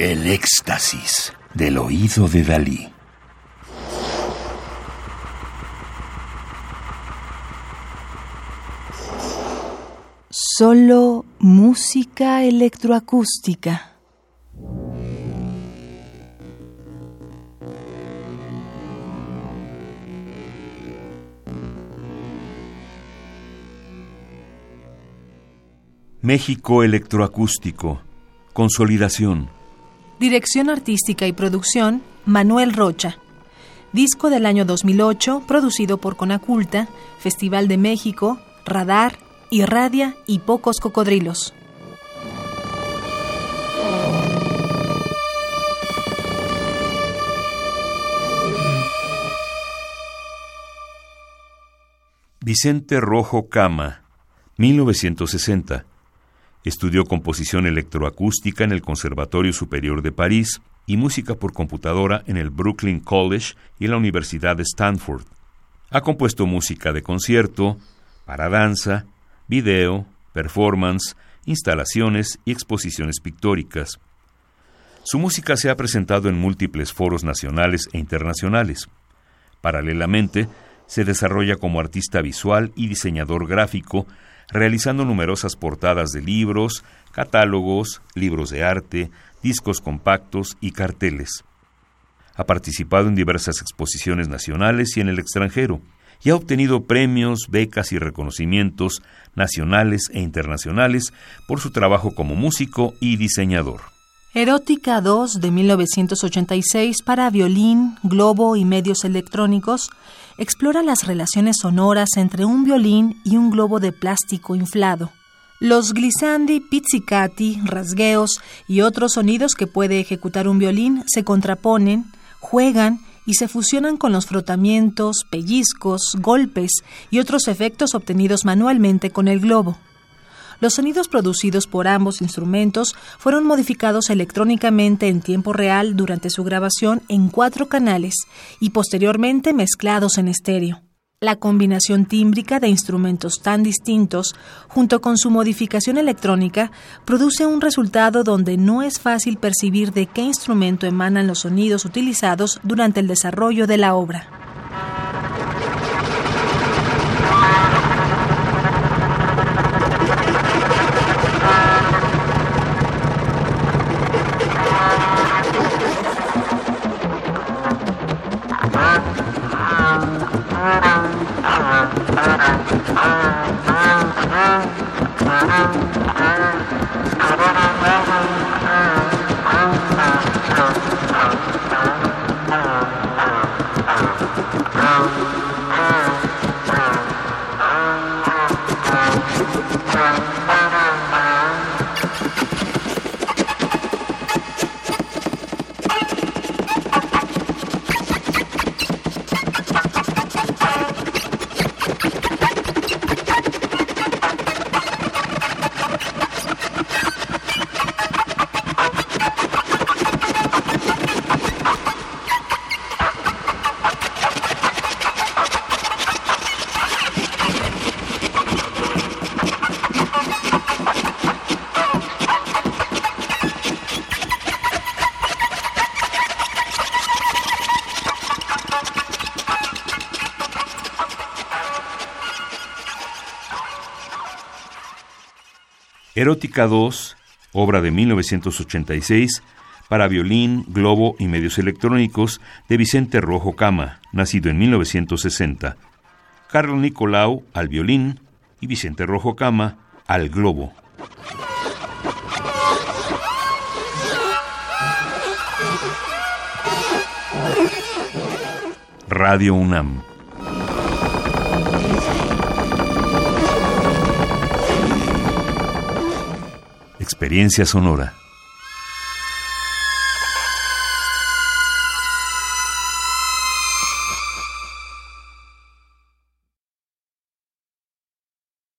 El éxtasis del oído de Dalí. Solo música electroacústica. México Electroacústico. Consolidación. Dirección artística y producción, Manuel Rocha. Disco del año 2008, producido por Conaculta, Festival de México, Radar, Irradia y Pocos Cocodrilos. Vicente Rojo Cama, 1960. Estudió composición electroacústica en el Conservatorio Superior de París y música por computadora en el Brooklyn College y en la Universidad de Stanford. Ha compuesto música de concierto, para danza, video, performance, instalaciones y exposiciones pictóricas. Su música se ha presentado en múltiples foros nacionales e internacionales. Paralelamente, se desarrolla como artista visual y diseñador gráfico realizando numerosas portadas de libros, catálogos, libros de arte, discos compactos y carteles. Ha participado en diversas exposiciones nacionales y en el extranjero, y ha obtenido premios, becas y reconocimientos nacionales e internacionales por su trabajo como músico y diseñador. Erótica 2 de 1986 para violín, globo y medios electrónicos explora las relaciones sonoras entre un violín y un globo de plástico inflado. Los glissandi, pizzicati, rasgueos y otros sonidos que puede ejecutar un violín se contraponen, juegan y se fusionan con los frotamientos, pellizcos, golpes y otros efectos obtenidos manualmente con el globo. Los sonidos producidos por ambos instrumentos fueron modificados electrónicamente en tiempo real durante su grabación en cuatro canales y posteriormente mezclados en estéreo. La combinación tímbrica de instrumentos tan distintos, junto con su modificación electrónica, produce un resultado donde no es fácil percibir de qué instrumento emanan los sonidos utilizados durante el desarrollo de la obra. Erótica 2, obra de 1986, para violín, globo y medios electrónicos de Vicente Rojo Cama, nacido en 1960. Carlos Nicolau al violín y Vicente Rojo Cama al globo. Radio UNAM experiencia sonora.